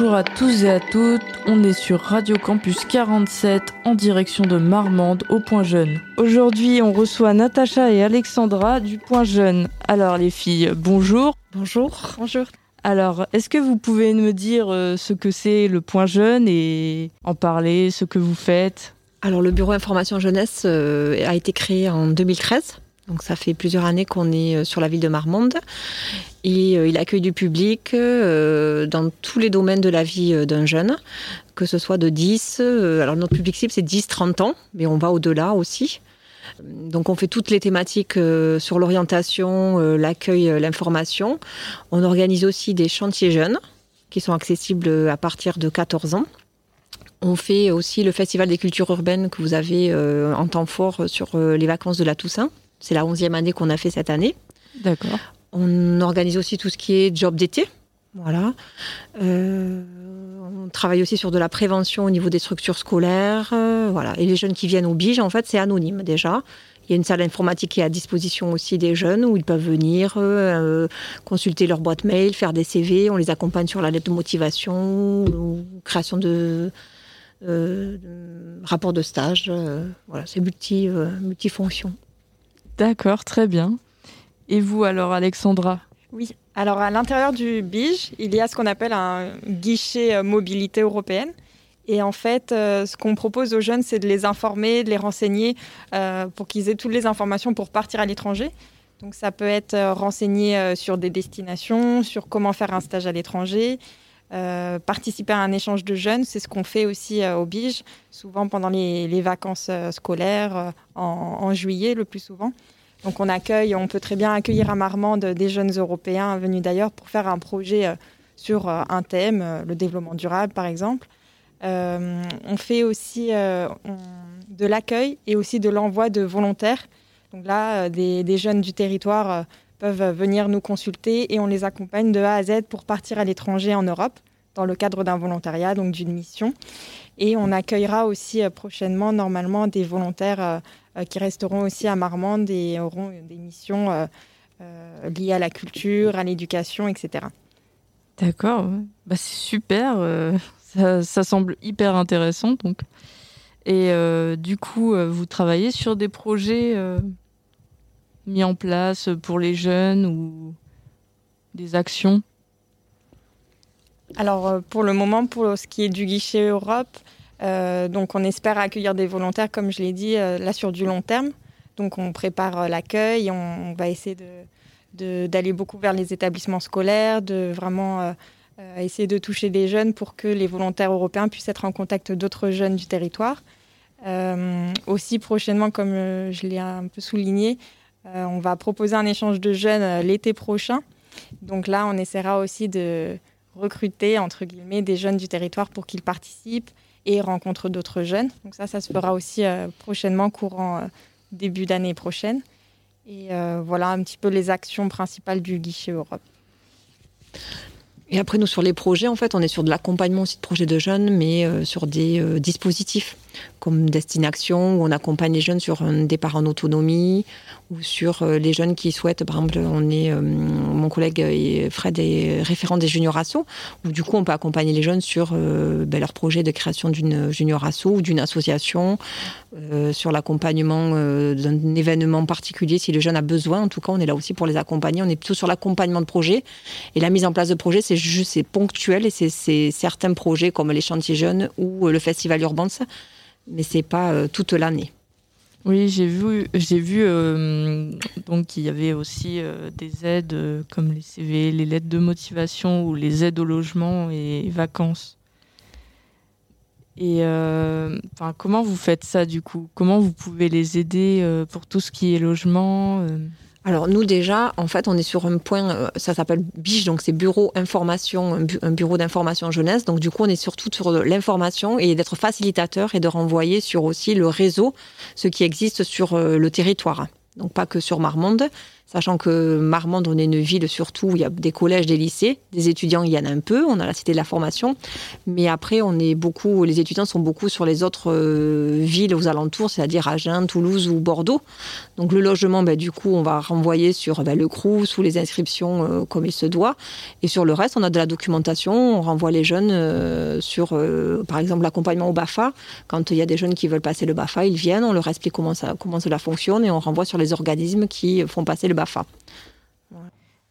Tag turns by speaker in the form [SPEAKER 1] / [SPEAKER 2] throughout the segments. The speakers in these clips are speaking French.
[SPEAKER 1] Bonjour à tous et à toutes, on est sur Radio Campus 47 en direction de Marmande au Point Jeune. Aujourd'hui on reçoit Natacha et Alexandra du Point Jeune. Alors les filles, bonjour.
[SPEAKER 2] Bonjour. Bonjour.
[SPEAKER 1] Alors, est-ce que vous pouvez me dire euh, ce que c'est le Point Jeune et en parler, ce que vous faites?
[SPEAKER 2] Alors le Bureau Information Jeunesse euh, a été créé en 2013. Donc ça fait plusieurs années qu'on est euh, sur la ville de Marmande et il accueille du public dans tous les domaines de la vie d'un jeune, que ce soit de 10, alors notre public cible c'est 10-30 ans, mais on va au-delà aussi. Donc on fait toutes les thématiques sur l'orientation, l'accueil, l'information. On organise aussi des chantiers jeunes qui sont accessibles à partir de 14 ans. On fait aussi le Festival des cultures urbaines que vous avez en temps fort sur les vacances de la Toussaint. C'est la 11e année qu'on a fait cette année.
[SPEAKER 1] D'accord.
[SPEAKER 2] On organise aussi tout ce qui est job d'été. Voilà. Euh, on travaille aussi sur de la prévention au niveau des structures scolaires. Euh, voilà. Et les jeunes qui viennent au BIGE, en fait, c'est anonyme déjà. Il y a une salle informatique qui est à disposition aussi des jeunes où ils peuvent venir euh, consulter leur boîte mail, faire des CV. On les accompagne sur la lettre de motivation ou création de, de rapport de stage. voilà, c'est multi, multifonction.
[SPEAKER 1] D'accord, très bien. Et vous alors, Alexandra?
[SPEAKER 3] Oui, alors à l'intérieur du BIGE, il y a ce qu'on appelle un guichet mobilité européenne. Et en fait, euh, ce qu'on propose aux jeunes, c'est de les informer, de les renseigner euh, pour qu'ils aient toutes les informations pour partir à l'étranger. Donc ça peut être euh, renseigné euh, sur des destinations, sur comment faire un stage à l'étranger, euh, participer à un échange de jeunes. C'est ce qu'on fait aussi au BIGE, souvent pendant les, vacances scolaires, en, juillet le plus souvent. Donc on accueille, on peut très bien accueillir à Marmande des jeunes Européens venus d'ailleurs pour faire un projet sur un thème, le développement durable par exemple. Euh, on fait aussi euh, de l'accueil et aussi de l'envoi de volontaires. Donc là, euh, des, jeunes du territoire euh, peuvent venir nous consulter et on les accompagne de A à Z pour partir à l'étranger en Europe dans le cadre d'un volontariat, donc d'une mission. Et on accueillera aussi euh, prochainement, normalement, des volontaires euh, qui resteront aussi à Marmande et auront des missions euh, liées à la culture, à l'éducation, etc.
[SPEAKER 1] D'accord, bah, c'est super. Ça, semble hyper intéressant. Donc. Et euh, du coup, euh, vous travaillez sur des projets euh, mis en place pour les jeunes ou des actions?
[SPEAKER 3] Alors, euh, pour le moment, pour ce qui est du guichet Europe, euh, donc on espère accueillir des volontaires, comme je l'ai dit, euh, là sur du long terme. Donc on prépare l'accueil, on, va essayer d'aller beaucoup vers les établissements scolaires, de vraiment essayer de toucher des jeunes pour que les volontaires européens puissent être en contact d'autres jeunes du territoire. Aussi prochainement, comme je l'ai un peu souligné, on va proposer un échange de jeunes l'été prochain. Donc là, on essaiera aussi de recruter, entre guillemets, des jeunes du territoire pour qu'ils participent et rencontrent d'autres jeunes. Donc ça, ça se fera aussi euh, prochainement, courant euh, début d'année prochaine. Et voilà un petit peu les actions principales du guichet Europe.
[SPEAKER 2] Et après, nous, sur les projets, en fait, on est sur de l'accompagnement aussi de projets de jeunes, mais euh, sur des euh, dispositifs comme Destination, où on accompagne les jeunes sur un départ en autonomie, ou sur euh, les jeunes qui souhaitent, par exemple, on est, euh, mon collègue Fred est référent des junior assos, où du coup, on peut accompagner les jeunes sur euh, ben, leur projet de création d'une junior asso ou d'une association, euh, sur l'accompagnement euh, d'un événement particulier, si le jeune a besoin. En tout cas, on est là aussi pour les accompagner. On est plutôt sur l'accompagnement de projet. Et la mise en place de projets, c'est ponctuel et c'est certains projets comme les chantiers jeunes ou le festival Urbans, mais c'est pas euh, toute l'année.
[SPEAKER 1] Oui, j'ai vu, j'ai vu euh, donc qu'il y avait aussi euh, des aides comme les CV, les lettres de motivation ou les aides au logement et vacances. Et euh, comment vous faites ça du coup? Comment vous pouvez les aider pour tout ce qui est logement
[SPEAKER 2] Alors nous déjà, en fait, on est sur un point, euh, ça s'appelle BIGE, donc c'est bureau information, un, bu un bureau d'information jeunesse. Donc du coup, on est surtout sur l'information et d'être facilitateur et de renvoyer sur aussi le réseau, ce qui existe sur euh, le territoire. donc pas que sur Marmande, sachant que Marmande, on est une ville surtout où il y a des collèges, des lycées, des étudiants, il y en a un peu, on a la cité de la formation, mais après, on est beaucoup, les étudiants sont beaucoup sur les autres euh, villes aux alentours, c'est-à-dire Agen, Toulouse ou Bordeaux. Donc le logement, ben, du coup, on va renvoyer sur ben, le CRUS ou les inscriptions euh, comme il se doit, et sur le reste, on a de la documentation, on renvoie les jeunes euh, sur, par exemple, l'accompagnement au BAFA. Quand il y a des jeunes qui veulent passer le BAFA, ils viennent, on leur explique comment ça, comment cela fonctionne, et on renvoie sur les organismes qui font passer le BAFA.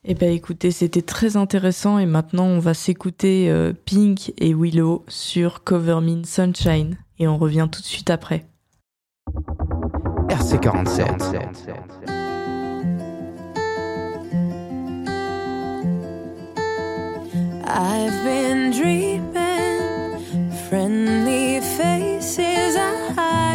[SPEAKER 1] Eh bien écoutez, c'était très intéressant et maintenant on va s'écouter euh, Pink et Willow sur Cover Me Sunshine et on revient tout de suite après.
[SPEAKER 4] RC47.
[SPEAKER 5] I've been dreaming, friendly faces. I've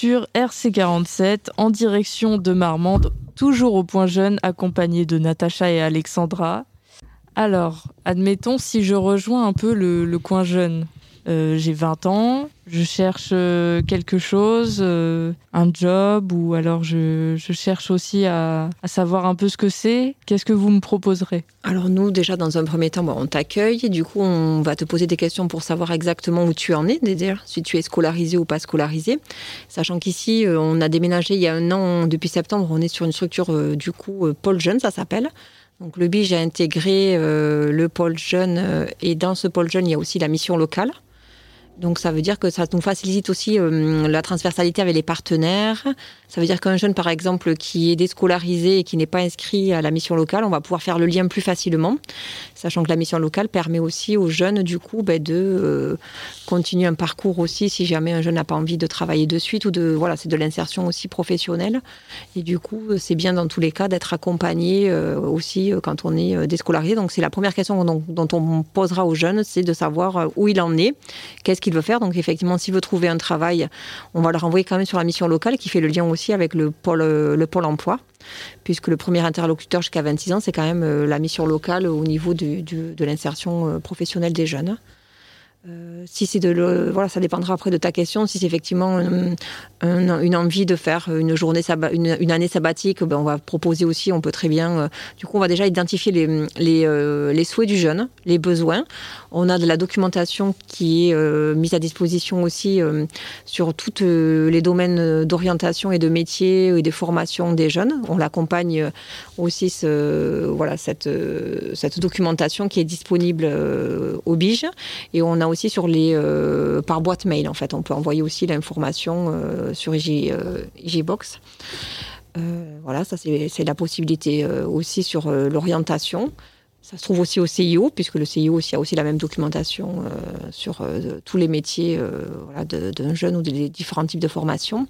[SPEAKER 1] sur RC47 en direction de Marmande, toujours au point jeune, accompagné de Natacha et Alexandra. Alors, admettons si je rejoins un peu le, le coin jeune. Euh, j'ai 20 ans, je cherche euh, quelque chose, euh, un job, ou alors je, cherche aussi à, savoir un peu ce que c'est. Qu'est-ce que vous me proposerez?
[SPEAKER 2] Alors nous, déjà, dans un premier temps, on t'accueille, et du coup, on va te poser des questions pour savoir exactement où tu en es, dire si tu es scolarisé ou pas scolarisé. Sachant qu'ici, on a déménagé il y a un an, depuis septembre, on est sur une structure, du coup, Pôle Jeune, ça s'appelle. Donc le BIJ a intégré le pôle jeune et dans ce pôle jeune, il y a aussi la mission locale. Donc ça veut dire que ça nous facilite aussi euh, la transversalité avec les partenaires. Ça veut dire qu'un jeune, par exemple, qui est déscolarisé et qui n'est pas inscrit à la mission locale, on va pouvoir faire le lien plus facilement, sachant que la mission locale permet aussi aux jeunes, du coup, ben, de euh, continuer un parcours aussi, si jamais un jeune n'a pas envie de travailler de suite, ou de voilà, c'est de l'insertion aussi professionnelle. Et du coup, c'est bien dans tous les cas d'être accompagné euh, aussi quand on est déscolarisé. Donc c'est la première question dont, dont on posera aux jeunes, c'est de savoir où il en est, qu'est-ce veut faire. Donc effectivement, s'il veut trouver un travail, on va le renvoyer quand même sur la mission locale qui fait le lien aussi avec le pôle, le pôle emploi, puisque le premier interlocuteur jusqu'à 26 ans, c'est quand même euh, la mission locale au niveau de l'insertion euh, professionnelle des jeunes. Euh, si c'est de le, voilà, ça dépendra après de ta question. Si c'est effectivement un- un- une envie de faire une journée une, année sabbatique, ben on va proposer aussi. On peut très bien. euh, du coup, on va déjà identifier les, les, euh, les souhaits du jeune, les besoins. On a de la documentation qui est mise à disposition aussi sur tous les domaines d'orientation et de métier et de formation des jeunes. On l'accompagne aussi voilà cette cette documentation qui est disponible au Bige. Et on a aussi sur les euh, par boîte mail en fait, on peut envoyer aussi l'information euh, sur IG, euh, IGBox. Voilà, ça c'est la possibilité aussi sur l'orientation. Ça se trouve aussi au CIO, puisque le CIO aussi a aussi la même documentation euh, sur euh, tous les métiers euh, voilà, d'un jeune ou des différents types de formations.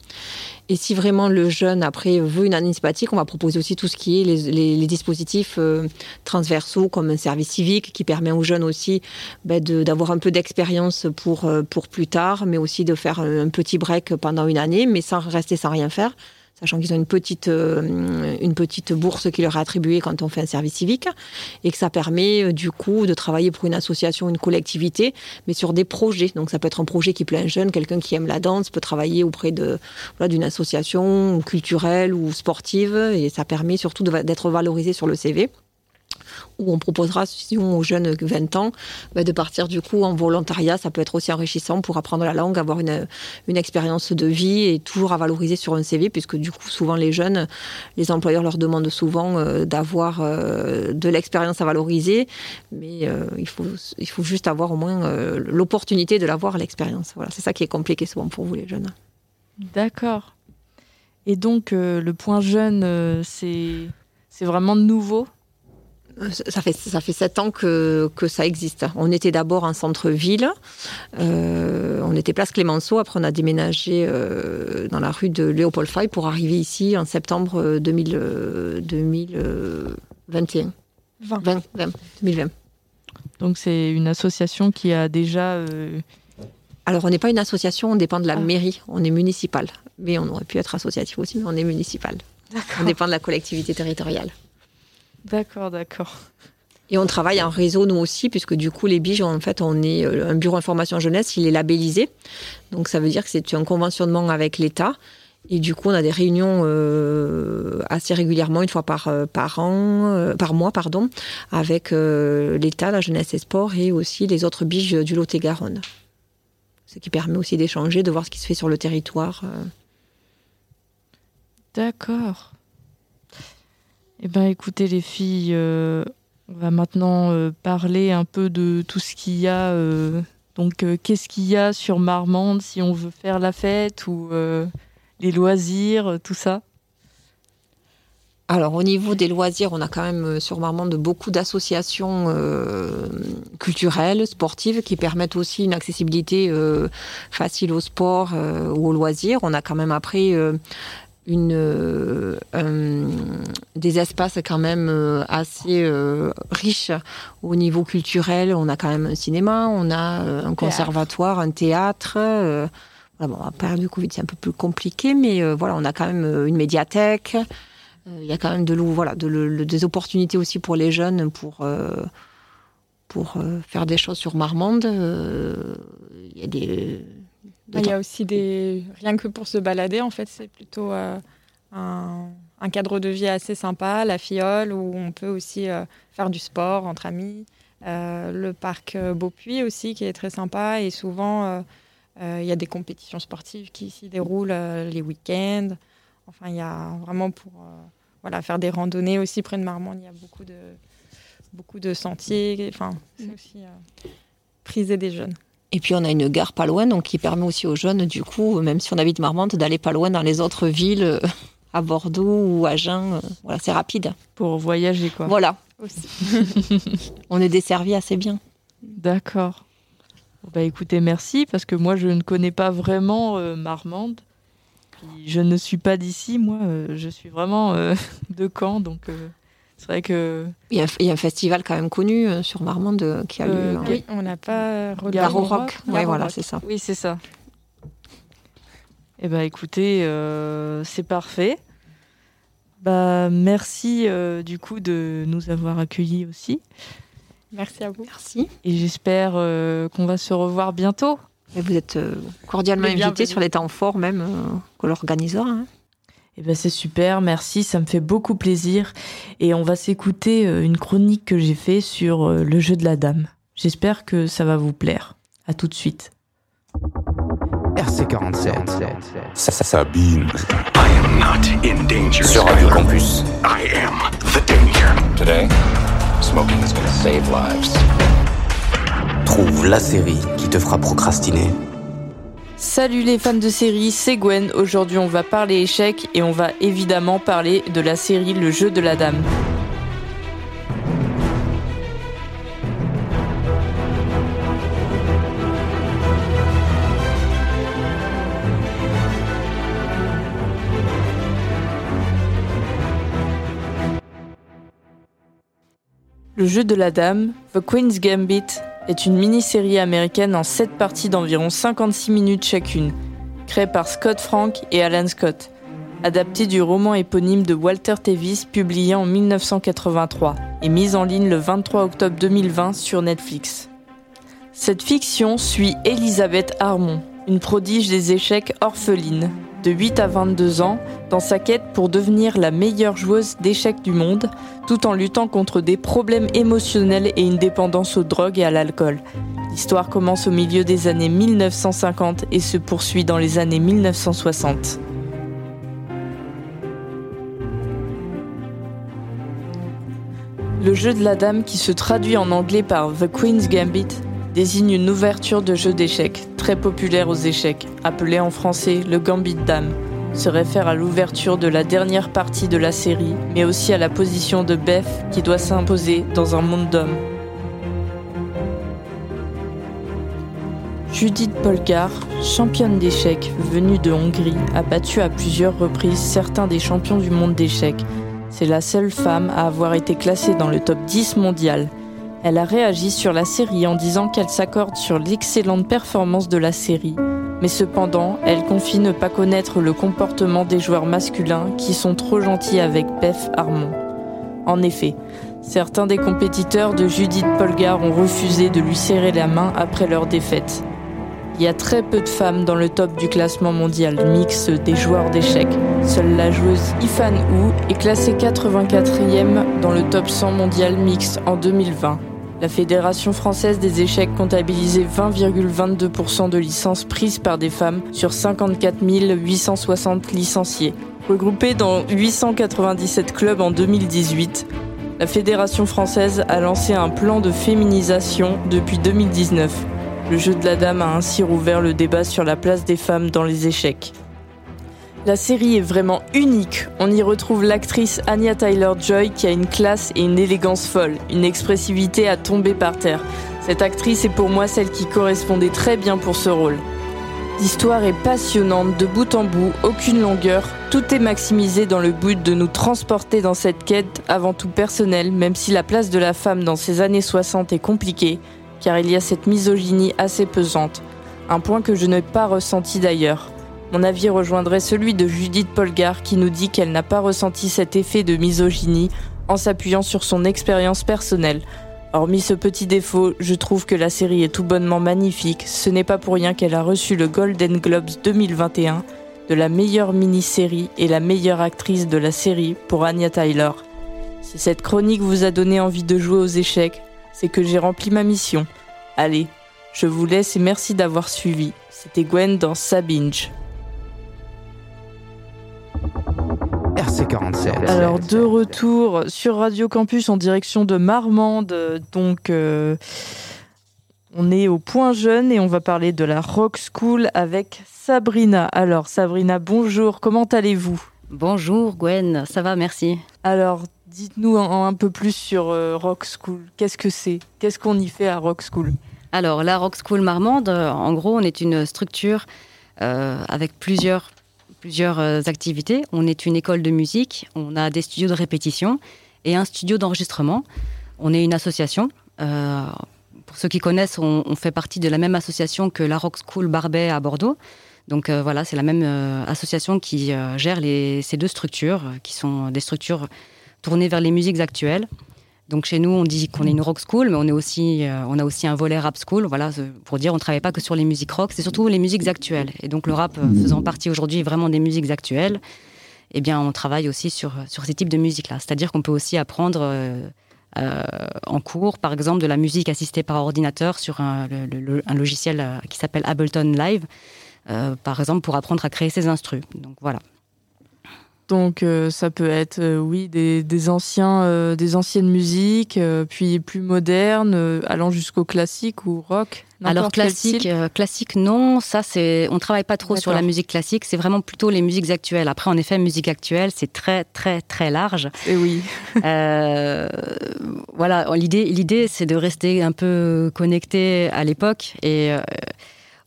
[SPEAKER 2] Et si vraiment le jeune après veut une année on va proposer aussi tout ce qui est les, dispositifs euh, transversaux comme un service civique qui permet aux jeunes aussi ben, d'avoir un peu d'expérience pour, pour plus tard, mais aussi de faire un petit break pendant une année, mais sans rester sans rien faire, sachant qu'ils ont une petite, euh, une petite bourse qui leur est attribuée quand on fait un service civique, et que ça permet euh, du coup de travailler pour une association, une collectivité, mais sur des projets. Donc ça peut être un projet qui plaît à un jeune, quelqu'un qui aime la danse peut travailler auprès de voilà, d'une association culturelle ou sportive, et ça permet surtout d'être valorisé sur le CV où on proposera aux jeunes 20 ans bah, de partir du coup en volontariat. Ça peut être aussi enrichissant pour apprendre la langue, avoir une, une expérience de vie et toujours à valoriser sur un CV, puisque du coup souvent les jeunes, les employeurs leur demandent souvent euh, d'avoir euh, de l'expérience à valoriser, mais euh, il, faut, il faut juste avoir au moins l'opportunité de l'avoir, l'expérience. Voilà, c'est ça qui est compliqué souvent pour vous les jeunes.
[SPEAKER 1] D'accord. Et donc, le point jeune, c'est vraiment nouveau?
[SPEAKER 2] Ça fait, ça fait sept ans que, que ça existe. On était d'abord en centre-ville, euh, on était place Clémenceau, après on a déménagé euh, dans la rue de Léopold Fay pour arriver ici en septembre euh, 2000, euh, 2021.
[SPEAKER 3] 20.
[SPEAKER 2] 20, 20, 2020.
[SPEAKER 1] Donc, c'est une association qui a déjà. euh,
[SPEAKER 2] Alors on n'est pas une association, on dépend de la
[SPEAKER 1] Ah.
[SPEAKER 2] mairie, on est municipal. Mais on aurait pu être associatif aussi, mais on est municipal. On dépend de la collectivité territoriale.
[SPEAKER 1] D'accord, d'accord.
[SPEAKER 2] Et on travaille en réseau, nous aussi, puisque du coup, les biges, en fait, on est euh, un bureau information jeunesse, il est labellisé. Donc, ça veut dire que c'est un conventionnement avec l'État. Et du coup, on a des réunions euh, assez régulièrement, une fois par, euh, par an, euh, par mois, pardon, avec euh, l'État, la jeunesse et sport, et aussi les autres biges du Lot-et-Garonne. Ce qui permet aussi d'échanger, de voir ce qui se fait sur le territoire.
[SPEAKER 1] D'accord. Eh bien, écoutez, les filles, euh, on va maintenant euh, parler un peu de tout ce qu'il y a. euh, donc, qu'est-ce qu'il y a sur Marmande si on veut faire la fête ou les loisirs, tout ça
[SPEAKER 2] Alors, au niveau des loisirs, on a quand même sur Marmande beaucoup d'associations culturelles, sportives, qui permettent aussi une accessibilité facile au sport ou aux loisirs. On a quand même après une, euh, un- des espaces quand même euh, assez euh, riches au niveau culturel. On a quand même un cinéma, on a euh, un conservatoire, un théâtre. euh, voilà, bon, à part du Covid, c'est un peu plus compliqué, mais euh, voilà, on a quand même euh, une médiathèque. Euh, Il y a quand même de voilà, de le- des opportunités aussi pour les jeunes pour, euh, pour euh, faire des choses sur Marmande. Euh, Il y a des.
[SPEAKER 3] Ah, Il y a aussi des. Rien que pour se balader, en fait, c'est plutôt euh, un, un cadre de vie assez sympa, la fiole, où on peut aussi euh, faire du sport entre amis. Euh, le parc Beaupuy aussi, qui est très sympa. Et souvent, il y a des compétitions sportives qui s'y déroulent les week-ends. Enfin, il y a vraiment pour voilà, faire des randonnées aussi près de Marmande. Il y a beaucoup de, beaucoup de sentiers. Enfin, c'est aussi euh, prisé des jeunes.
[SPEAKER 2] Et puis on a une gare pas loin, donc qui permet aussi aux jeunes, du coup, même si on habite Marmande, d'aller pas loin dans les autres villes, euh, à Bordeaux ou à Agen. euh, Voilà, c'est rapide.
[SPEAKER 1] pour voyager, quoi.
[SPEAKER 2] Voilà,
[SPEAKER 3] Aussi.
[SPEAKER 2] on est desservi assez bien.
[SPEAKER 1] D'accord. Bah écoutez, merci, parce que moi, je ne connais pas vraiment euh, Marmande. Puis, je ne suis pas d'ici, moi, euh, je suis vraiment euh, de Caen, donc c'est vrai que...
[SPEAKER 2] Il y, a, il y a un festival quand même connu euh, sur Marmande euh, qui a
[SPEAKER 1] Euh,
[SPEAKER 2] lieu. hein.
[SPEAKER 3] Oui, on n'a pas
[SPEAKER 2] au
[SPEAKER 1] Garo
[SPEAKER 2] Rock.
[SPEAKER 1] Rock.
[SPEAKER 2] Oui, voilà, c'est ça.
[SPEAKER 1] Oui, c'est ça. Eh ben écoutez, euh, c'est parfait. Bah merci euh, du coup de nous avoir accueillis aussi.
[SPEAKER 3] Merci à vous.
[SPEAKER 2] Merci.
[SPEAKER 1] Et j'espère euh, qu'on va se revoir bientôt.
[SPEAKER 2] Et vous êtes euh, cordialement
[SPEAKER 1] bienvenus.
[SPEAKER 2] sur les temps forts même euh, qu'on l'organisera. hein.
[SPEAKER 1] Eh ben c'est super, merci, ça me fait beaucoup plaisir. Et on va s'écouter euh, une chronique que j'ai fait sur euh, le jeu de la dame. J'espère que ça va vous plaire. À tout de suite.
[SPEAKER 4] RC47.
[SPEAKER 6] Ça, ça, Sabine.
[SPEAKER 7] I am not in danger.
[SPEAKER 4] Sur Radio Campus.
[SPEAKER 7] I am the danger.
[SPEAKER 6] Today, smoking is gonna save lives.
[SPEAKER 4] Trouve la série qui te fera procrastiner.
[SPEAKER 1] Salut les fans de série, c'est Gwen. Aujourd'hui on va parler échecs et on va évidemment parler de la série Le jeu de la dame. Le jeu de la dame, The Queen's Gambit, est une mini-série américaine en 7 parties d'environ 56 minutes chacune, créée par Scott Frank et Alan Scott, adaptée du roman éponyme de Walter Tevis publié en 1983 et mise en ligne le 23 octobre 2020 sur Netflix. Cette fiction suit Elisabeth Harmon, une prodige des échecs orpheline, de 8 à 22 ans, dans sa quête pour devenir la meilleure joueuse d'échecs du monde, tout en luttant contre des problèmes émotionnels et une dépendance aux drogues et à l'alcool. L'histoire commence au milieu des années 1950 et se poursuit dans les années 1960. Le jeu de la dame, qui se traduit en anglais par The Queen's Gambit, désigne une ouverture de jeu d'échecs, très populaire aux échecs, appelé en français le Gambit Dame, se réfère à l'ouverture de la dernière partie de la série, mais aussi à la position de Beth qui doit s'imposer dans un monde d'hommes. Judith Polgar, championne d'échecs venue de Hongrie, a battu à plusieurs reprises certains des champions du monde d'échecs. C'est la seule femme à avoir été classée dans le top 10 mondial. Elle a réagi sur la série en disant qu'elle s'accorde sur l'excellente performance de la série, mais cependant, elle confie ne pas connaître le comportement des joueurs masculins qui sont trop gentils avec Beth Harmon. En effet, certains des compétiteurs de Judith Polgar ont refusé de lui serrer la main après leur défaite. Il y a très peu de femmes dans le top du classement mondial mixte des joueurs d'échecs. Seule la joueuse Ifan Hu est classée 84e dans le top 100 mondial mixte en 2020. La Fédération française des échecs comptabilisait 20,22% de licences prises par des femmes sur 54 860 licenciés. Regroupée dans 897 clubs en 2018, la Fédération française a lancé un plan de féminisation depuis 2019. Le jeu de la dame a ainsi rouvert le débat sur la place des femmes dans les échecs. La série est vraiment unique. On y retrouve l'actrice Anya Tyler-Joy qui a une classe et une élégance folle, une expressivité à tomber par terre. Cette actrice est pour moi celle qui correspondait très bien pour ce rôle. L'histoire est passionnante de bout en bout, aucune longueur, tout est maximisé dans le but de nous transporter dans cette quête avant tout personnelle, même si la place de la femme dans ces années 60 est compliquée, car il y a cette misogynie assez pesante, un point que je n'ai pas ressenti d'ailleurs. Mon avis rejoindrait celui de Judith Polgar qui nous dit qu'elle n'a pas ressenti cet effet de misogynie en s'appuyant sur son expérience personnelle. Hormis ce petit défaut, je trouve que la série est tout bonnement magnifique. Ce n'est pas pour rien qu'elle a reçu le Golden Globes 2021 de la meilleure mini-série et la meilleure actrice de la série pour Anya Tyler. Si cette chronique vous a donné envie de jouer aux échecs, c'est que j'ai rempli ma mission. Allez, je vous laisse et merci d'avoir suivi. C'était Gwen dans Sabinge.
[SPEAKER 4] RC47.
[SPEAKER 1] Alors de retour sur Radio Campus en direction de Marmande, donc euh, on est au point jeune et on va parler de la Rock School avec Sabrina. Alors Sabrina, bonjour, comment allez-vous?
[SPEAKER 8] Bonjour Gwen, ça va, merci.
[SPEAKER 1] Alors dites-nous un, un peu plus sur euh, Rock School. Qu'est-ce que c'est? Qu'est-ce qu'on y fait à Rock School?
[SPEAKER 8] Alors, la Rock School Marmande, euh, en gros, on est une structure euh, avec plusieurs, plusieurs euh, activités. On est une école de musique, on a des studios de répétition et un studio d'enregistrement. On est une association. Euh, pour ceux qui connaissent, on, fait partie de la même association que la Rock School Barbet à Bordeaux. Donc euh, voilà, c'est la même association qui gère ces deux structures, qui sont des structures tournées vers les musiques actuelles. Donc chez nous, on dit qu'on est une rock school, mais on, est aussi, euh, on a aussi un volet rap school. Voilà, pour dire, on ne travaille pas que sur les musiques rock, c'est surtout les musiques actuelles. Et donc le rap euh, faisant partie aujourd'hui vraiment des musiques actuelles, eh bien, on travaille aussi sur, sur ces types de musique-là. C'est-à-dire qu'on peut aussi apprendre euh, en cours, par exemple, de la musique assistée par ordinateur sur un, un logiciel qui s'appelle Ableton Live, par exemple, pour apprendre à créer ses instrus. Donc voilà.
[SPEAKER 1] Donc euh, ça peut être euh, oui des, anciens euh, des anciennes musiques puis plus modernes allant jusqu'au classique ou rock.
[SPEAKER 8] Alors classique classique non, ça c'est on travaille pas trop sur la musique classique, c'est vraiment plutôt les musiques actuelles. Après en effet musique actuelle, c'est très très très large.
[SPEAKER 1] Et eh oui.
[SPEAKER 8] voilà, l'idée l'idée c'est de rester un peu connecté à l'époque et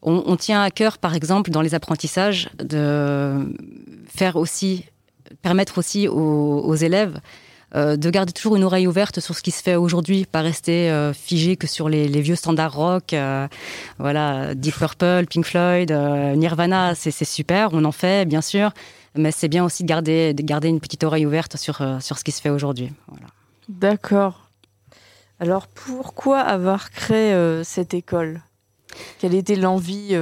[SPEAKER 8] on, on, tient à cœur, par exemple, dans les apprentissages, de faire aussi permettre aussi aux, élèves euh, de garder toujours une oreille ouverte sur ce qui se fait aujourd'hui, pas rester euh, figé que sur les, vieux standards rock. Euh, voilà, Deep Purple, Pink Floyd, Nirvana, c'est super, on en fait bien sûr, mais c'est bien aussi de garder, de garder une petite oreille ouverte sur, sur ce qui se fait aujourd'hui.
[SPEAKER 1] D'accord. Alors pourquoi avoir créé cette école? Quelle était l'envie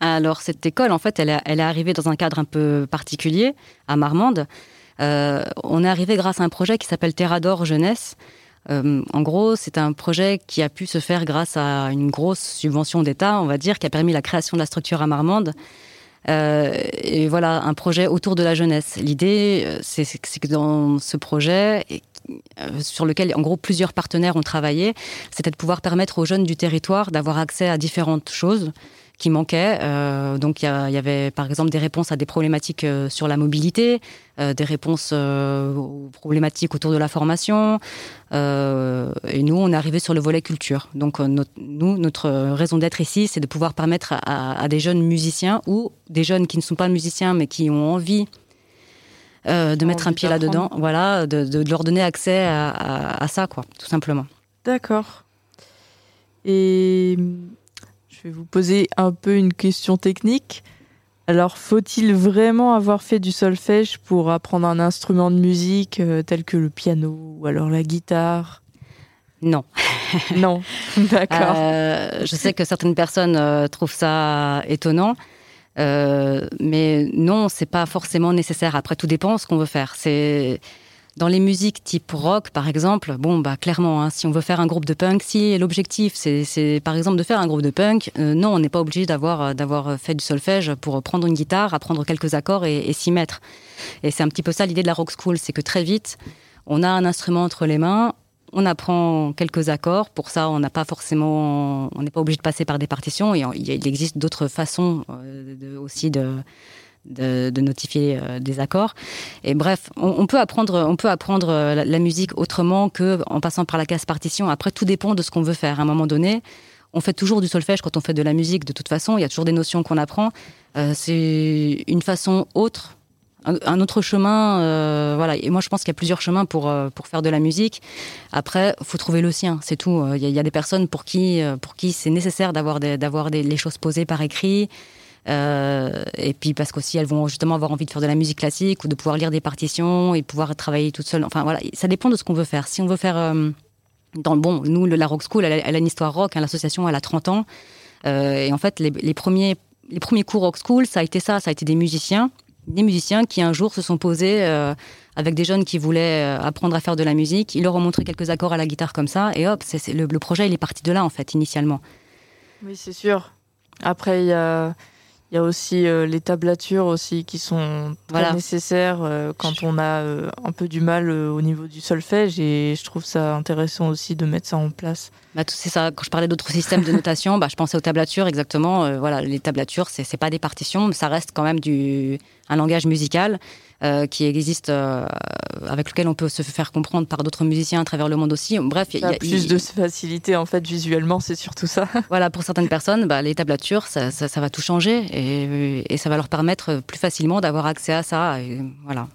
[SPEAKER 8] alors cette école, en fait, elle est, arrivée dans un cadre un peu particulier à Marmande. Euh, on est arrivé grâce à un projet qui s'appelle Terrador Jeunesse. Euh, en gros, c'est un projet qui a pu se faire grâce à une grosse subvention d'État, on va dire, qui a permis la création de la structure à Marmande. Euh, et voilà, un projet autour de la jeunesse. L'idée, c'est que dans ce projet, sur lequel, en gros, plusieurs partenaires ont travaillé, c'était de pouvoir permettre aux jeunes du territoire d'avoir accès à différentes choses qui manquaient. Euh, donc il y, avait par exemple des réponses à des problématiques euh, sur la mobilité, euh, des réponses aux problématiques autour de la formation. et nous, on est arrivé sur le volet culture. Donc nous, notre raison d'être ici, c'est de pouvoir permettre à, des jeunes musiciens ou des jeunes qui ne sont pas musiciens mais qui ont envie de mettre un pied là-dedans, voilà, de, leur donner accès à, à ça, quoi, tout simplement.
[SPEAKER 1] D'accord. Et je vais vous poser un peu une question technique. Alors, faut-il vraiment avoir fait du solfège pour apprendre un instrument de musique euh, tel que le piano ou alors la guitare?
[SPEAKER 8] Non.
[SPEAKER 1] non, d'accord.
[SPEAKER 8] Euh, je sais que certaines personnes euh, trouvent ça étonnant. mais non, c'est pas forcément nécessaire. Après, tout dépend de ce qu'on veut faire. C'est dans les musiques type rock, par exemple, bon, bah clairement, hein, si on veut faire un groupe de punk, si l'objectif c'est par exemple de faire un groupe de punk, euh, non, on n'est pas obligé d'avoir euh, d'avoir fait du solfège pour prendre une guitare, apprendre quelques accords et, s'y mettre. Et c'est un petit peu ça l'idée de la rock school, c'est que très vite, on a un instrument entre les mains, on apprend quelques accords. Pour ça, on n'a pas forcément, on n'est pas obligé de passer par des partitions. Et il existe d'autres façons euh, aussi de de, notifier euh, des accords. Et bref, on, peut apprendre, on peut apprendre euh, la, musique autrement que en passant par la case partition. Après, tout dépend de ce qu'on veut faire. À un moment donné, on fait toujours du solfège quand on fait de la musique. De toute façon, il y a toujours des notions qu'on apprend. Euh, c'est une façon autre, un, autre chemin. voilà. Et moi, je pense qu'il y a plusieurs chemins pour pour faire de la musique. Après, faut trouver le sien. C'est tout. Il y, a, des personnes pour qui pour qui c'est nécessaire d'avoir les choses posées par écrit. Euh, et puis parce qu'aussi elles vont justement avoir envie de faire de la musique classique ou de pouvoir lire des partitions et pouvoir travailler toute seule. Enfin voilà, ça dépend de ce qu'on veut faire. Si on veut faire euh, dans bon, nous la Rock School, elle, a une histoire rock. Hein, L'association, elle a 30 ans. Euh, et en fait, les, premiers les premiers cours Rock School, ça a été ça. Ça a été des musiciens, des musiciens qui un jour se sont posés avec des jeunes qui voulaient apprendre à faire de la musique. Ils leur ont montré quelques accords à la guitare comme ça, et hop, le, le, projet il est parti de là en fait initialement.
[SPEAKER 1] Oui, c'est sûr. Après, il y a il y a aussi euh, les tablatures aussi qui sont très nécessaires euh, quand on a euh, un peu du mal au niveau du solfège et je trouve ça intéressant aussi de mettre ça en place.
[SPEAKER 8] Bah, c'est ça. Quand je parlais d'autres systèmes de notation, bah, je pensais aux tablatures exactement. voilà, les tablatures, c'est, c'est pas des partitions, mais ça reste quand même du un langage musical. Euh, qui existe, euh, avec lequel on peut se faire comprendre par d'autres musiciens à travers le monde aussi. Bref,
[SPEAKER 1] il y, a plus de facilité en fait visuellement, c'est surtout ça.
[SPEAKER 8] voilà, pour certaines personnes, bah, les tablatures, ça, ça, va tout changer et, et, ça va leur permettre plus facilement d'avoir accès à ça. Et voilà.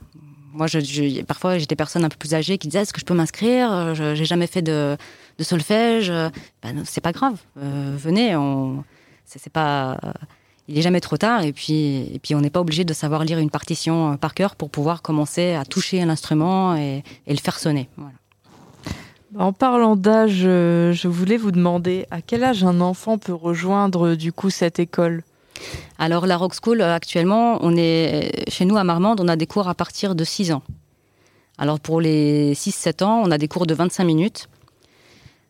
[SPEAKER 8] Moi, je, parfois, j'ai des personnes un peu plus âgées qui disent Est-ce que je peux m'inscrire? Je n'ai jamais fait de, de solfège. Ben, c'est pas grave. Euh, venez, on... c'est pas il n'est jamais trop tard. Et puis, et puis on n'est pas obligé de savoir lire une partition euh, par cœur pour pouvoir commencer à toucher l'instrument et, et, le faire sonner. Voilà.
[SPEAKER 1] En parlant d'âge, euh, je voulais vous demander à quel âge un enfant peut rejoindre euh, du coup cette école?
[SPEAKER 8] Alors la Rock School, euh, actuellement, on est chez nous à Marmande, on a des cours à partir de 6 ans. Alors pour les 6-7 ans, on a des cours de 25 minutes.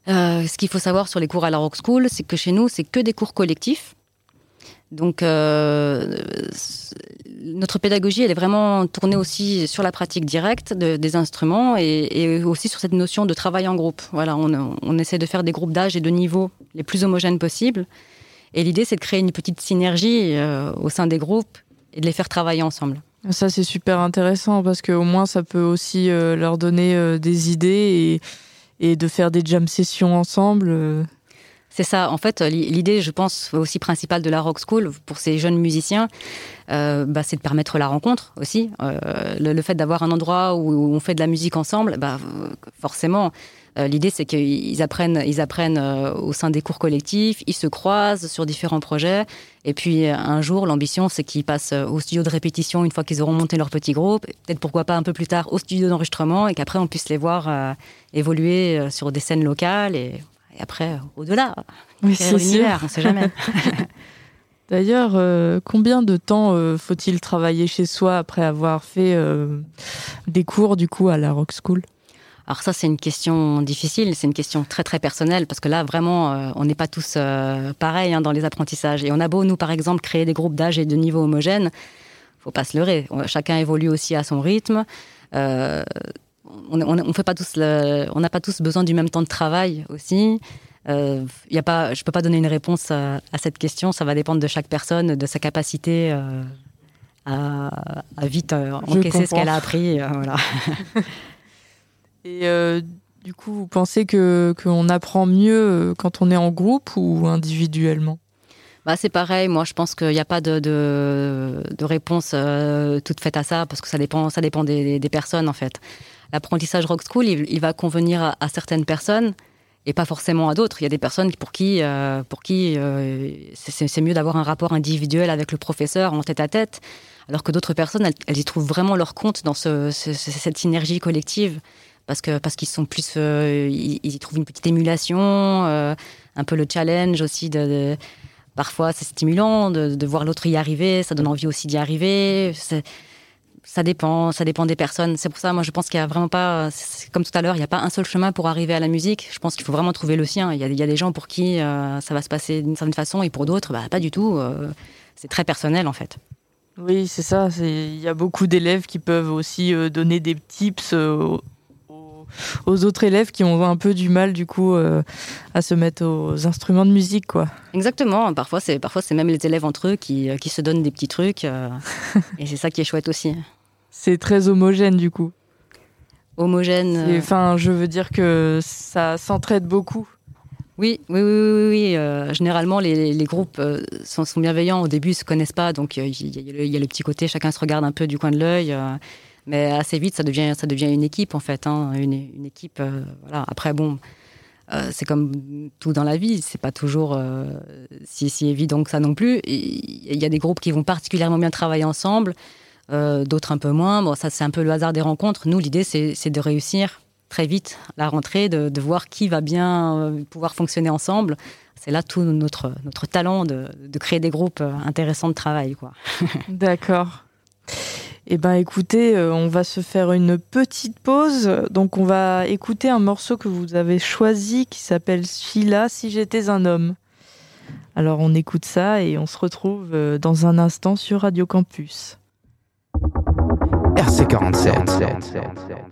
[SPEAKER 8] Euh, ce qu'il faut savoir sur les cours à la Rock School, c'est que chez nous, c'est que des cours collectifs. Donc, euh, notre pédagogie, elle est vraiment tournée aussi sur la pratique directe de- des instruments et, aussi sur cette notion de travail en groupe. Voilà, on, essaie de faire des groupes d'âge et de niveau les plus homogènes possibles. Et l'idée, c'est de créer une petite synergie euh, au sein des groupes et de les faire travailler ensemble.
[SPEAKER 1] Ça, c'est super intéressant parce qu'au moins, ça peut aussi leur donner des idées et de faire des jam sessions ensemble. euh.
[SPEAKER 8] C'est ça. En fait, l'i- l'idée, je pense, aussi principale de la Rock School pour ces jeunes musiciens, euh, bah, c'est de permettre la rencontre aussi. Euh, le, le fait d'avoir un endroit où on fait de la musique ensemble, bah, forcément, l'idée, c'est qu'ils apprennent, ils apprennent euh, au sein des cours collectifs, ils se croisent sur différents projets. Et puis, euh, un jour, l'ambition, c'est qu'ils passent euh, au studio de répétition une fois qu'ils auront monté leur petit groupe. et Peut-être, pourquoi pas, un peu plus tard, au studio d'enregistrement et qu'après, on puisse les voir euh, évoluer euh, sur des scènes locales et, et après, euh, au-delà.
[SPEAKER 1] Oui, c'est sûr.
[SPEAKER 8] univers, on sait jamais.
[SPEAKER 1] D'ailleurs, euh, combien de temps euh, faut-il travailler chez soi après avoir fait euh, des cours du coup à la Rock School?
[SPEAKER 8] Alors ça, c'est une question difficile, c'est une question très très personnelle, parce que là, vraiment, euh, on n'est pas tous euh, pareils hein, dans les apprentissages. Et on a beau, nous, par exemple, créer des groupes d'âge et de niveau homogènes, faut pas se leurrer. Chacun évolue aussi à son rythme. Euh, on fait pas tous le- on n'a pas tous besoin du même temps de travail aussi. Euh, y a pas, je peux pas donner une réponse à, à cette question. Ça va dépendre de chaque personne, de sa capacité euh, à, à vite encaisser ce qu'elle a appris. voilà.
[SPEAKER 1] Et euh, du coup, vous pensez que qu'on apprend mieux euh, quand on est en groupe ou individuellement?
[SPEAKER 8] Bah, c'est pareil, moi je pense qu'il n'y a pas de, de, réponse euh, toute faite à ça, parce que ça dépend, ça dépend des, des personnes en fait. L'apprentissage Rock School, il, va convenir à, certaines personnes et pas forcément à d'autres. Il y a des personnes pour qui, pour qui c'est mieux d'avoir un rapport individuel avec le professeur en tête à tête, alors que d'autres personnes, elles, y trouvent vraiment leur compte dans ce- cette synergie collective. Parce que parce qu'ils sont plus, euh, ils, trouvent une petite émulation, euh, un peu le challenge aussi Parfois, c'est stimulant de, de voir l'autre y arriver, ça donne envie aussi d'y arriver. Ça dépend, ça dépend des personnes. C'est pour ça, moi, je pense qu'il n'y a vraiment pas, comme tout à l'heure, il n'y a pas un seul chemin pour arriver à la musique. Je pense qu'il faut vraiment trouver le sien. Il y a, des gens pour qui euh, ça va se passer d'une certaine façon et pour d'autres, bah, pas du tout. C'est très personnel, en fait.
[SPEAKER 1] Oui, c'est ça. Il y a beaucoup d'élèves qui peuvent aussi donner des tips aux, autres élèves qui ont un peu du mal du coup euh, à se mettre aux instruments de musique, quoi.
[SPEAKER 8] Exactement. Parfois, c'est parfois c'est même les élèves entre eux qui, euh, qui se donnent des petits trucs. euh, et c'est ça qui est chouette aussi.
[SPEAKER 1] C'est très homogène du coup.
[SPEAKER 8] Homogène.
[SPEAKER 1] Enfin, je veux dire que ça s'entraide beaucoup.
[SPEAKER 8] Oui, oui, oui, oui. oui, euh, généralement, les, les groupes euh, sont, sont bienveillants. Au début, ils se connaissent pas, donc euh, il y, y a le petit côté, chacun se regarde un peu du coin de l'œil. Mais assez vite, ça devient, ça devient une équipe, en fait. hein, une, une équipe, euh, voilà. Après, bon, euh, c'est comme tout dans la vie. C'est pas toujours euh, si, si évident que ça non plus. Il y a des groupes qui vont particulièrement bien travailler ensemble, euh, d'autres un peu moins. Bon, ça, c'est un peu le hasard des rencontres. Nous, l'idée, c'est de réussir très vite la rentrée, de, voir qui va bien pouvoir fonctionner ensemble. C'est là tout notre, notre talent de, de créer des groupes intéressants de travail.
[SPEAKER 1] D'accord. Eh ben, écoutez, euh, on va se faire une petite pause. Donc, on va écouter un morceau que vous avez choisi qui s'appelle Sheila, si j'étais un homme. Alors, on écoute ça et on se retrouve euh, dans un instant sur Radio Campus.
[SPEAKER 4] RC47.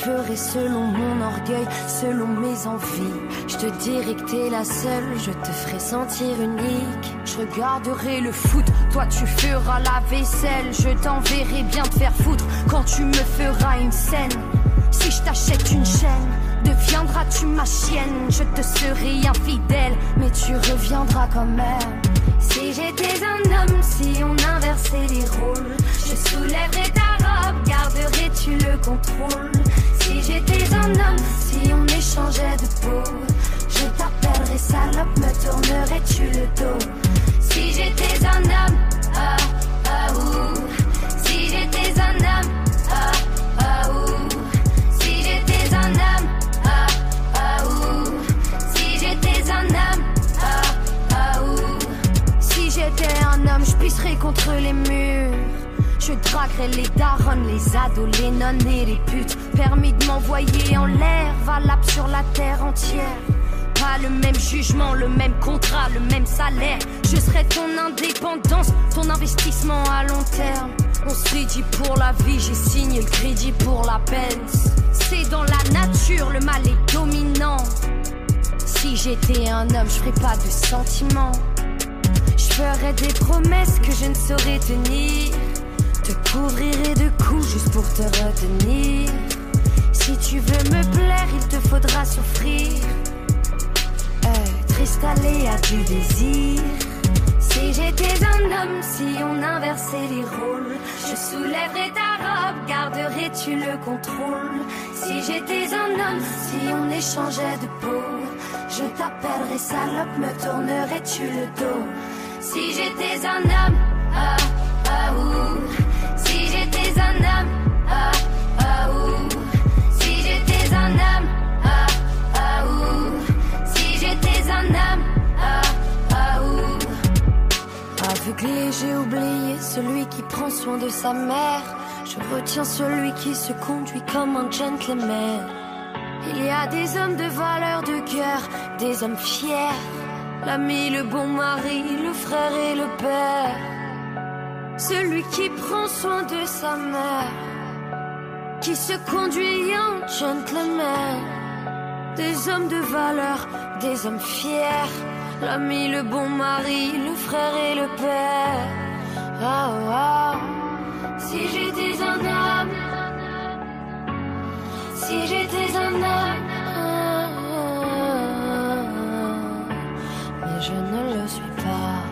[SPEAKER 9] Je ferai selon mon orgueil, selon mes envies. Je te dirai que t'es la seule, je te ferai sentir unique. Je regarderai le foot, toi tu feras la vaisselle. Je t'enverrai bien te faire foutre quand tu me feras une scène. Si je t'achète une chaîne, deviendras-tu ma chienne Je te serai infidèle, mais tu reviendras quand même. Si j'étais un homme, si on inversait les rôles, je soulèverais ta robe, garderais-tu le contrôle? Si j'étais un homme, si on échangeait de peau, je t'appellerais salope, me tournerais-tu le dos? Si j'étais un homme, ah, ah, ouh. Si j'étais un homme, ah, ah, ouh. Si j'étais un homme, ah, ah, ouh. Si j'étais un homme, ah, ah, ouh. Si j'étais un homme, je pisserais contre les murs. Je draguerais les darons, les ados, les nonnes et les putes. Permis de m'envoyer en l'air, valable sur la terre entière. Pas le même jugement, le même contrat, le même salaire. Je serai ton indépendance, ton investissement à long terme. On s'est dit pour la vie, j'ai signé le crédit pour la peine. C'est dans la nature, le mal est dominant. Si j'étais un homme, je ferais pas de sentiments. Je ferais des promesses que je ne saurais tenir. Te couvrirai de coups juste pour te retenir. Si tu veux me plaire, il te faudra souffrir. Être installé à du désir. Si j'étais un homme, si on inversait les rôles, je soulèverais ta robe, garderais-tu le contrôle Si j'étais un homme, si on échangeait de peau, je t'appellerais salope, me tournerais-tu le dos Si j'étais un homme, ah, ah, ouh. Si j'étais un homme, ah, ah, J'ai oublié celui qui prend soin de sa mère. Je retiens celui qui se conduit comme un gentleman. Il y a des hommes de valeur de cœur, des hommes fiers. L'ami, le bon mari, le frère et le père. Celui qui prend soin de sa mère, qui se conduit en gentleman. Des hommes de valeur, des hommes fiers. L'ami, le bon mari, le frère et le père. Ah, ah. Si j'étais un homme, si j'étais un homme, mais je ne le suis pas.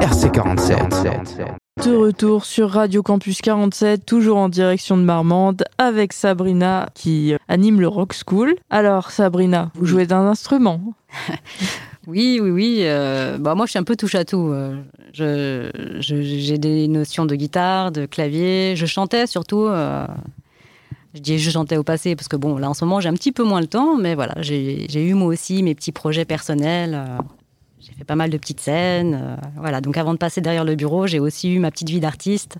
[SPEAKER 4] RC47.
[SPEAKER 1] De retour sur Radio Campus 47, toujours en direction de Marmande, avec Sabrina qui anime le Rock School. Alors Sabrina, vous jouez d'un instrument
[SPEAKER 8] Oui, oui, oui. euh, bah, moi, je suis un peu touche à tout. Euh, je- je- J'ai des notions de guitare, de clavier. Je chantais surtout. euh, je dis je chantais au passé parce que bon, là en ce moment, j'ai un petit peu moins le temps, mais voilà, j'ai j'ai eu moi aussi mes petits projets personnels. euh, j'ai fait pas mal de petites scènes. euh, voilà, donc avant de passer derrière le bureau, j'ai aussi eu ma petite vie d'artiste,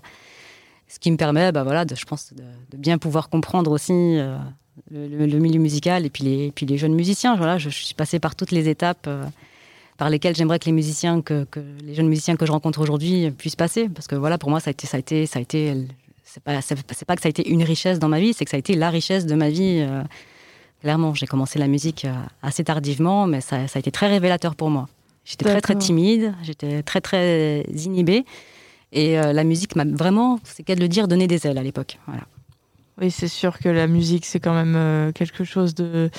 [SPEAKER 8] ce qui me permet, bah voilà, de, je pense, de, bien pouvoir comprendre aussi. euh, le, milieu musical et puis les, jeunes musiciens. Voilà, je, suis passée par toutes les étapes euh, par lesquelles j'aimerais que les musiciens, que, les jeunes musiciens que je rencontre aujourd'hui puissent passer. Parce que voilà, pour moi, ça a été, ça a été, ça a été, c'est pas, pas que ça a été une richesse dans ma vie, c'est que ça a été la richesse de ma vie. clairement, j'ai commencé la musique assez tardivement, mais ça a été très révélateur pour moi. J'étais très très timide, j'étais très très inhibée. Et euh, la musique m'a vraiment, c'est qu'à le dire, donné des ailes à l'époque. Voilà.
[SPEAKER 1] Oui, c'est sûr que la musique, c'est quand même euh, quelque chose de,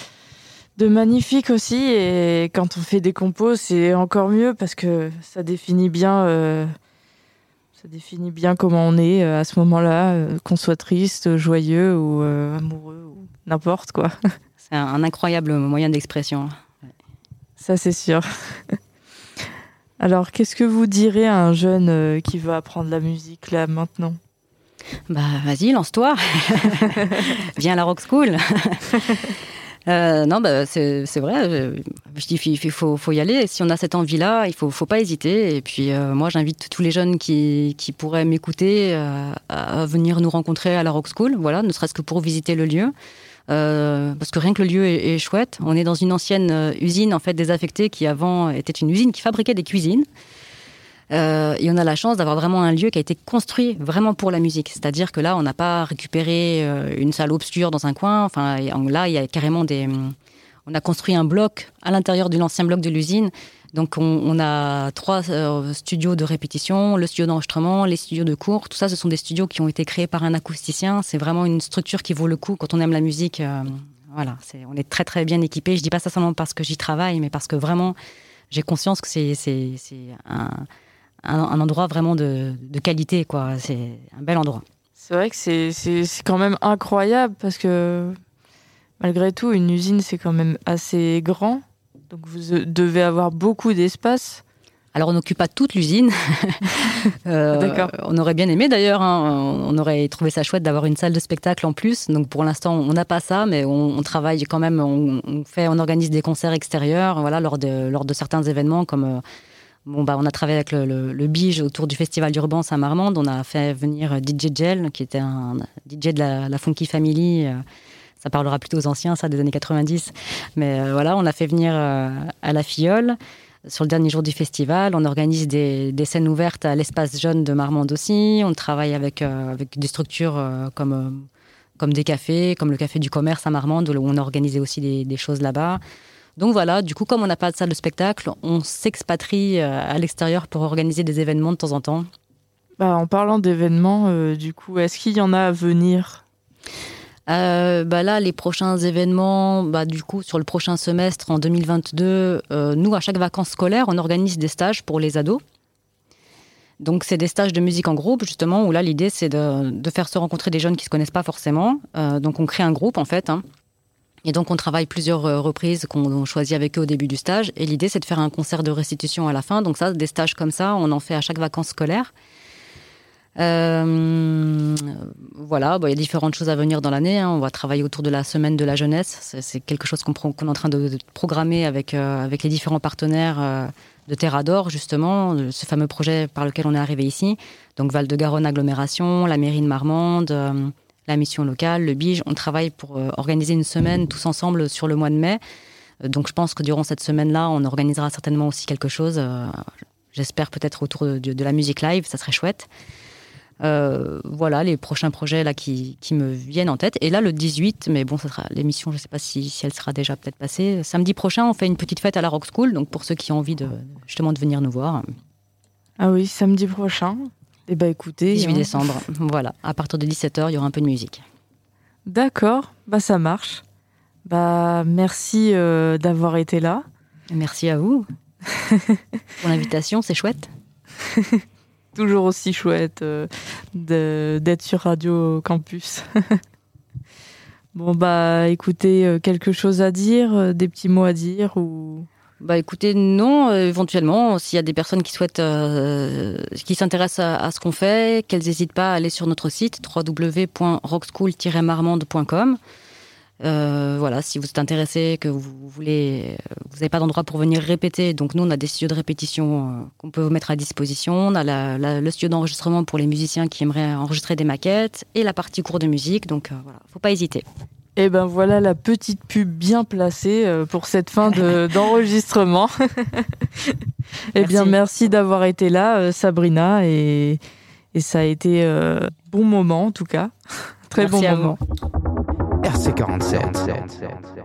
[SPEAKER 1] de magnifique aussi. Et quand on fait des compos, c'est encore mieux parce que ça définit bien, euh, ça définit bien comment on est à ce moment-là, qu'on soit triste, joyeux ou amoureux ou n'importe quoi.
[SPEAKER 8] C'est un, un incroyable moyen d'expression.
[SPEAKER 1] Ça, c'est sûr. Alors, qu'est-ce que vous direz à un jeune euh, qui veut apprendre la musique là maintenant?
[SPEAKER 8] Bah, vas-y, lance-toi. Viens à la Rock School. Euh, non, bah, c'est vrai. Je dis, il faut, faut, y aller. Si on a cette envie-là, il faut, faut pas hésiter. Et puis, euh, moi, j'invite tous les jeunes qui, qui pourraient m'écouter euh, à venir nous rencontrer à la Rock School. Voilà, ne serait-ce que pour visiter le lieu. Euh, parce que rien que le lieu est, chouette. On est dans une ancienne euh, usine en fait désaffectée qui avant était une usine qui fabriquait des cuisines. Euh, et on a la chance d'avoir vraiment un lieu qui a été construit vraiment pour la musique. C'est-à-dire que là, on n'a pas récupéré une salle obscure dans un coin. Enfin, là, il y a carrément des. On a construit un bloc à l'intérieur de l'ancien bloc de l'usine donc on, a trois euh, studios de répétition, le studio d'enregistrement, les studios de cours. Tout ça, ce sont des studios qui ont été créés par un acousticien. C'est vraiment une structure qui vaut le coup quand on aime la musique. Euh, voilà, on est très très bien équipé. Je dis pas ça seulement parce que j'y travaille, mais parce que vraiment j'ai conscience que c'est un, endroit vraiment de, qualité. C'est un bel endroit.
[SPEAKER 1] C'est vrai que c'est quand même incroyable parce que malgré tout, une usine, c'est quand même assez grand. Donc vous euh, devez avoir beaucoup d'espace.
[SPEAKER 8] Alors on n'occupe pas toute l'usine. Euh, D'accord. On aurait bien aimé d'ailleurs. Hein. On aurait trouvé ça chouette d'avoir une salle de spectacle en plus. Donc pour l'instant on n'a pas ça, mais on, travaille quand même. On, fait, on organise des concerts extérieurs, voilà, lors de lors de certains événements comme. Euh, bon, bah, on a travaillé avec le, le, Bige autour du Festival d'Urban Saint-Marmande. On a fait venir DJ Gel, qui était un DJ de la, la Funky Family, ça parlera plutôt aux anciens, ça, des années 90. Mais euh, voilà, on a fait venir euh, à la Fiole sur le dernier jour du festival. On organise des, scènes ouvertes à l'espace jeune de Marmande aussi. On travaille avec, euh, avec des structures comme, comme des cafés, comme le Café du Commerce à Marmande, où on a organisé aussi des, des choses là-bas. Donc voilà, du coup, comme on n'a pas de salle de spectacle, on s'expatrie à l'extérieur pour organiser des événements de temps en temps.
[SPEAKER 1] Bah, en parlant d'événements, du coup, est-ce qu'il y en a à venir?
[SPEAKER 8] Euh, bah là, les prochains événements, bah, du coup, sur le prochain semestre en 2022, euh, nous, à chaque vacances scolaires, on organise des stages pour les ados. Donc, c'est des stages de musique en groupe, justement, où là, l'idée, c'est de, faire se rencontrer des jeunes qui ne se connaissent pas forcément. Euh, donc, on crée un groupe, en fait. Hein. Et donc, on travaille plusieurs reprises qu'on choisit avec eux au début du stage. Et l'idée, c'est de faire un concert de restitution à la fin. Donc, ça, des stages comme ça, on en fait à chaque vacances scolaires. Euh, voilà, il y a différentes choses à venir dans l'année. Hein. On va travailler autour de la semaine de la jeunesse. C'est quelque chose qu'on est en train de, programmer avec, euh, avec les différents partenaires euh, de Terra d'Or, justement, ce fameux projet par lequel on est arrivé ici. Donc Val-de-Garonne Agglomération, la mairie de Marmande, la mission locale, le BIGE. On travaille pour organiser une semaine tous ensemble sur le mois de mai. Donc je pense que durant cette semaine-là, on organisera certainement aussi quelque chose. J'espère peut-être autour de, de, la musique live, ça serait chouette. Euh, voilà les prochains projets là qui, me viennent en tête. Et là, le 18, mais bon, ça sera l'émission, je ne sais pas si, elle sera déjà peut-être passée. Samedi prochain, on fait une petite fête à la Rock School, donc pour ceux qui ont envie de justement de venir nous voir.
[SPEAKER 1] Ah oui, samedi prochain. Eh bien, écoutez.
[SPEAKER 8] 18 hein. décembre, voilà. À partir de 17h, il y aura un peu de musique.
[SPEAKER 1] D'accord, bah ça marche. Bah merci euh, d'avoir été là.
[SPEAKER 8] Merci à vous pour l'invitation, c'est chouette.
[SPEAKER 1] toujours aussi chouette euh, d'être sur Radio Campus. bon, bah écoutez, euh, quelque chose à dire, euh, des petits mots à dire ou...
[SPEAKER 8] Bah écoutez, non, éventuellement, s'il y a des personnes qui souhaitent, qui s'intéressent à, à, ce qu'on fait, qu'elles n'hésitent pas à aller sur notre site www.rockschool-marmande.com. Euh, voilà, si vous êtes intéressé, que vous voulez, vous n'avez pas d'endroit pour venir répéter, donc nous on a des studios de répétition euh, qu'on peut vous mettre à disposition. On a le studio d'enregistrement pour les musiciens qui aimeraient enregistrer des maquettes et la partie cours de musique, donc euh, voilà, faut pas hésiter.
[SPEAKER 1] Et eh ben voilà la petite pub bien placée pour cette fin d'enregistrement. eh bien merci d'avoir été là, Sabrina, et, ça a été bon moment en tout cas, très bon moment.
[SPEAKER 4] RC47.